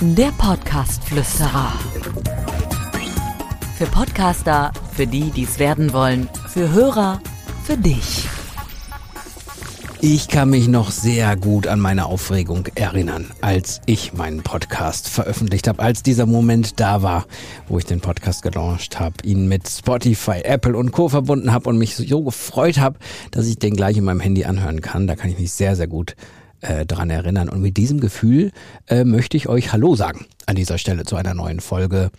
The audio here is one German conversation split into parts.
Der Podcast-Flüsterer. Für Podcaster, für die, die es werden wollen, für Hörer, für dich. Ich kann mich noch sehr gut an meine Aufregung erinnern, als ich meinen Podcast veröffentlicht habe, als dieser Moment da war, wo ich den Podcast gelauncht habe, ihn mit Spotify, Apple und Co verbunden habe und mich so gefreut habe, dass ich den gleich in meinem Handy anhören kann. Da kann ich mich sehr, sehr gut äh, erinnern. Und mit diesem Gefühl äh, möchte ich euch Hallo sagen an dieser Stelle zu einer neuen Folge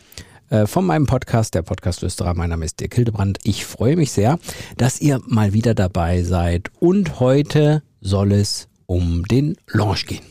äh, von meinem Podcast, der Podcast Österreich. Mein Name ist Dirk Hildebrand. Ich freue mich sehr, dass ihr mal wieder dabei seid. Und heute soll es um den Launch gehen.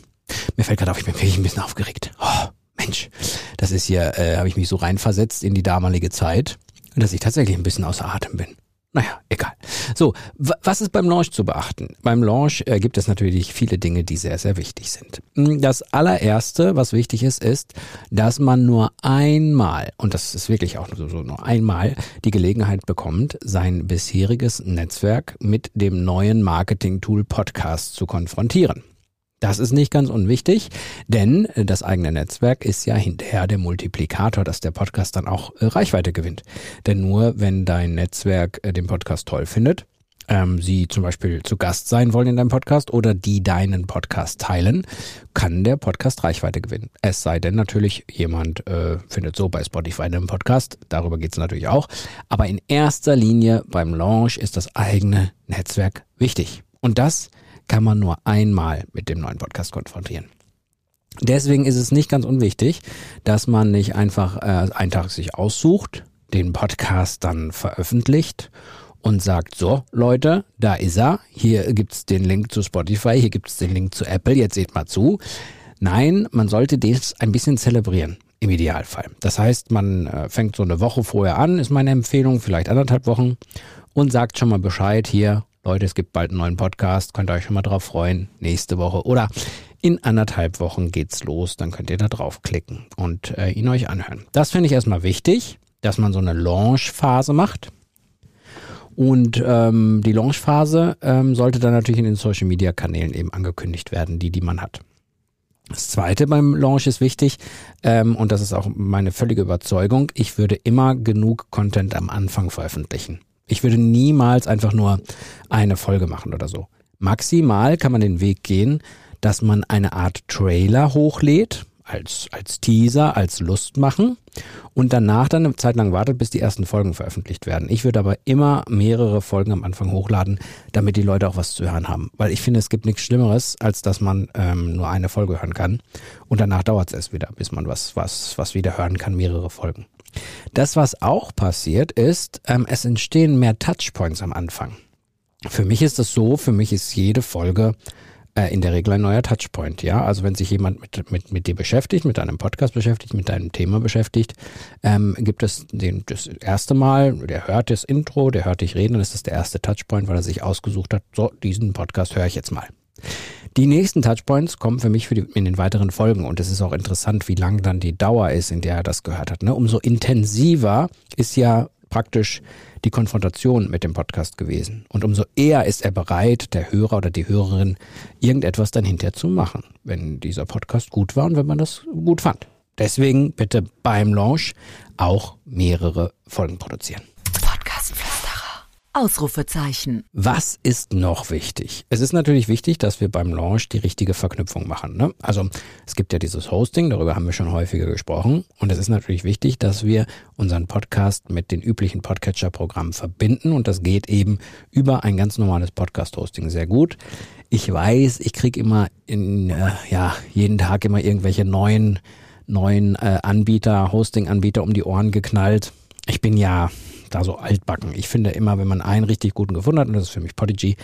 Mir fällt gerade auf, ich bin wirklich ein bisschen aufgeregt. Oh, Mensch, das ist hier, äh, habe ich mich so reinversetzt in die damalige Zeit, dass ich tatsächlich ein bisschen außer Atem bin. Naja, egal. So, was ist beim Launch zu beachten? Beim Launch äh, gibt es natürlich viele Dinge, die sehr, sehr wichtig sind. Hm, das allererste, was wichtig ist, ist, dass man nur einmal, und das ist wirklich auch so, so nur einmal, die Gelegenheit bekommt, sein bisheriges Netzwerk mit dem neuen Marketing-Tool Podcast zu konfrontieren. Das ist nicht ganz unwichtig, denn das eigene Netzwerk ist ja hinterher der Multiplikator, dass der Podcast dann auch äh, Reichweite gewinnt. Denn nur wenn dein Netzwerk äh, den Podcast toll findet, ähm, sie zum Beispiel zu Gast sein wollen in deinem Podcast oder die deinen Podcast teilen, kann der Podcast Reichweite gewinnen. Es sei denn natürlich, jemand äh, findet so bei Spotify einen Podcast, darüber geht's natürlich auch. Aber in erster Linie beim Launch ist das eigene Netzwerk wichtig. Und das kann man nur einmal mit dem neuen Podcast konfrontieren. Deswegen ist es nicht ganz unwichtig, dass man nicht einfach äh, einen Tag sich aussucht, den Podcast dann veröffentlicht und sagt, so Leute, da ist er, hier gibt's den Link zu Spotify, hier gibt's den Link zu Apple, jetzt seht mal zu. Nein, man sollte das ein bisschen zelebrieren. Im Idealfall. Das heißt, man äh, fängt so eine Woche vorher an, ist meine Empfehlung, vielleicht anderthalb Wochen, und sagt schon mal Bescheid hier, Leute, es gibt bald einen neuen Podcast, könnt ihr euch schon mal drauf freuen, nächste Woche oder in anderthalb Wochen geht's los, dann könnt ihr da draufklicken und äh, ihn euch anhören. Das finde ich erstmal wichtig, dass man so eine Launch-Phase macht. Und ähm, die Launch-Phase ähm, sollte dann natürlich in den Social-Media-Kanälen eben angekündigt werden, die, die man hat. Das zweite beim Launch ist wichtig, ähm, und das ist auch meine völlige Überzeugung, ich würde immer genug Content am Anfang veröffentlichen. Ich würde niemals einfach nur eine Folge machen oder so. Maximal kann man den Weg gehen, dass man eine Art Trailer hochlädt, als, als Teaser, als Lust machen und danach dann eine Zeit lang wartet, bis die ersten Folgen veröffentlicht werden. Ich würde aber immer mehrere Folgen am Anfang hochladen, damit die Leute auch was zu hören haben. Weil ich finde, es gibt nichts Schlimmeres, als dass man ähm, nur eine Folge hören kann und danach dauert es erst wieder, bis man was, was, was wieder hören kann, mehrere Folgen. Das, was auch passiert, ist, ähm, es entstehen mehr Touchpoints am Anfang. Für mich ist das so, für mich ist jede Folge äh, in der Regel ein neuer Touchpoint, ja. Also wenn sich jemand mit, mit, mit dir beschäftigt, mit deinem Podcast beschäftigt, mit deinem Thema beschäftigt, ähm, gibt es den, das erste Mal, der hört das Intro, der hört dich reden, dann ist das der erste Touchpoint, weil er sich ausgesucht hat, so, diesen Podcast höre ich jetzt mal. Die nächsten Touchpoints kommen für mich für die, in den weiteren Folgen und es ist auch interessant, wie lang dann die Dauer ist, in der er das gehört hat. Ne? Umso intensiver ist ja praktisch die Konfrontation mit dem Podcast gewesen. Und umso eher ist er bereit, der Hörer oder die Hörerin, irgendetwas dann hinterher zu machen, wenn dieser Podcast gut war und wenn man das gut fand. Deswegen bitte beim Launch auch mehrere Folgen produzieren. Ausrufezeichen. Was ist noch wichtig? Es ist natürlich wichtig, dass wir beim Launch die richtige Verknüpfung machen. Ne? Also es gibt ja dieses Hosting, darüber haben wir schon häufiger gesprochen. Und es ist natürlich wichtig, dass wir unseren Podcast mit den üblichen Podcatcher-Programmen verbinden. Und das geht eben über ein ganz normales Podcast-Hosting sehr gut. Ich weiß, ich kriege immer in, äh, ja, jeden Tag immer irgendwelche neuen, neuen äh, Anbieter, Hosting-Anbieter um die Ohren geknallt. Ich bin ja da so altbacken. Ich finde immer, wenn man einen richtig guten gefunden hat, und das ist für mich Podigy,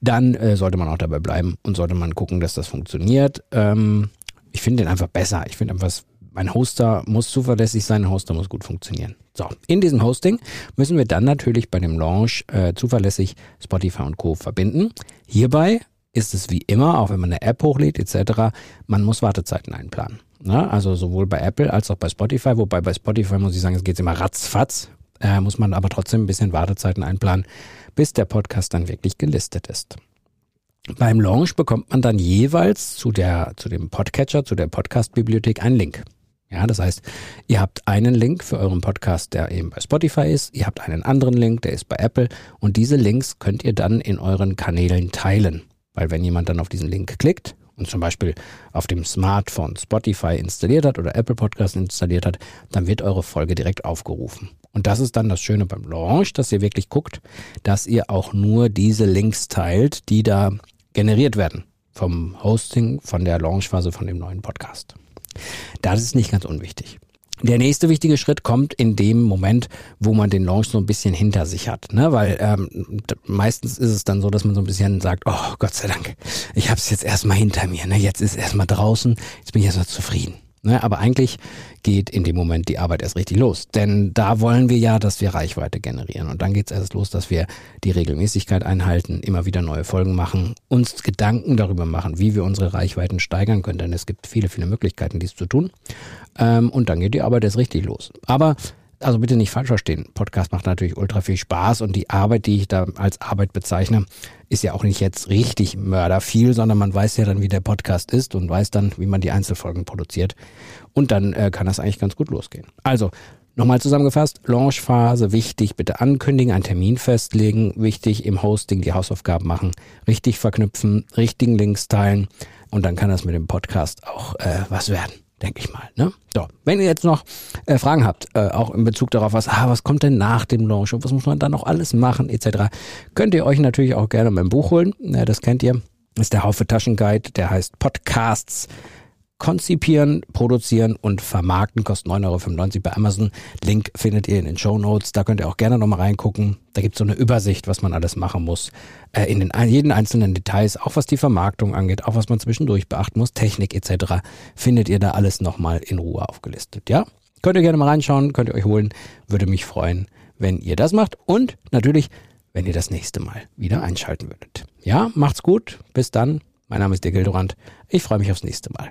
dann äh, sollte man auch dabei bleiben und sollte man gucken, dass das funktioniert. Ähm, ich finde den einfach besser. Ich finde einfach, mein Hoster muss zuverlässig sein, ein Hoster muss gut funktionieren. So, in diesem Hosting müssen wir dann natürlich bei dem Launch äh, zuverlässig Spotify und Co. verbinden. Hierbei ist es wie immer, auch wenn man eine App hochlädt etc., man muss Wartezeiten einplanen. Ja, also sowohl bei Apple als auch bei Spotify, wobei bei Spotify muss ich sagen, es geht immer ratzfatz äh, muss man aber trotzdem ein bisschen Wartezeiten einplanen, bis der Podcast dann wirklich gelistet ist. Beim Launch bekommt man dann jeweils zu der, zu dem Podcatcher, zu der Podcast-Bibliothek einen Link. Ja, das heißt, ihr habt einen Link für euren Podcast, der eben bei Spotify ist. Ihr habt einen anderen Link, der ist bei Apple. Und diese Links könnt ihr dann in euren Kanälen teilen. Weil wenn jemand dann auf diesen Link klickt und zum Beispiel auf dem Smartphone Spotify installiert hat oder Apple Podcast installiert hat, dann wird eure Folge direkt aufgerufen. Und das ist dann das Schöne beim Launch, dass ihr wirklich guckt, dass ihr auch nur diese Links teilt, die da generiert werden vom Hosting, von der Launchphase von dem neuen Podcast. Das ist nicht ganz unwichtig. Der nächste wichtige Schritt kommt in dem Moment, wo man den Launch so ein bisschen hinter sich hat, ne? Weil ähm, meistens ist es dann so, dass man so ein bisschen sagt, oh Gott sei Dank, ich habe es jetzt erstmal hinter mir, ne? Jetzt ist erstmal draußen, jetzt bin ich erstmal zufrieden. Ne? Aber eigentlich geht in dem Moment die Arbeit erst richtig los. Denn da wollen wir ja, dass wir Reichweite generieren. Und dann geht es erst los, dass wir die Regelmäßigkeit einhalten, immer wieder neue Folgen machen, uns Gedanken darüber machen, wie wir unsere Reichweiten steigern können. Denn es gibt viele, viele Möglichkeiten, dies zu tun. Ähm, und dann geht die Arbeit erst richtig los. Aber also bitte nicht falsch verstehen. Podcast macht natürlich ultra viel Spaß und die Arbeit, die ich da als Arbeit bezeichne, ist ja auch nicht jetzt richtig mörder viel, sondern man weiß ja dann, wie der Podcast ist und weiß dann, wie man die Einzelfolgen produziert. Und dann äh, kann das eigentlich ganz gut losgehen. Also, Nochmal zusammengefasst, Launchphase wichtig, bitte ankündigen, einen Termin festlegen, wichtig im Hosting die Hausaufgaben machen, richtig verknüpfen, richtigen Links teilen und dann kann das mit dem Podcast auch äh, was werden denke ich mal. Ne? So, wenn ihr jetzt noch äh, Fragen habt, äh, auch in Bezug darauf, was, ah, was kommt denn nach dem Launch und was muss man da noch alles machen, etc., könnt ihr euch natürlich auch gerne mein Buch holen. Ja, das kennt ihr. Das ist der Haufe Taschenguide, der heißt Podcasts konzipieren, produzieren und vermarkten. Kostet 9,95 Euro bei Amazon. Link findet ihr in den Show Notes. Da könnt ihr auch gerne nochmal reingucken. Da gibt es so eine Übersicht, was man alles machen muss. Äh, in den jeden einzelnen Details, auch was die Vermarktung angeht, auch was man zwischendurch beachten muss, Technik etc., findet ihr da alles nochmal in Ruhe aufgelistet. Ja? Könnt ihr gerne mal reinschauen, könnt ihr euch holen. Würde mich freuen, wenn ihr das macht. Und natürlich, wenn ihr das nächste Mal wieder einschalten würdet. Ja, macht's gut. Bis dann. Mein Name ist der Gildorand. Ich freue mich aufs nächste Mal.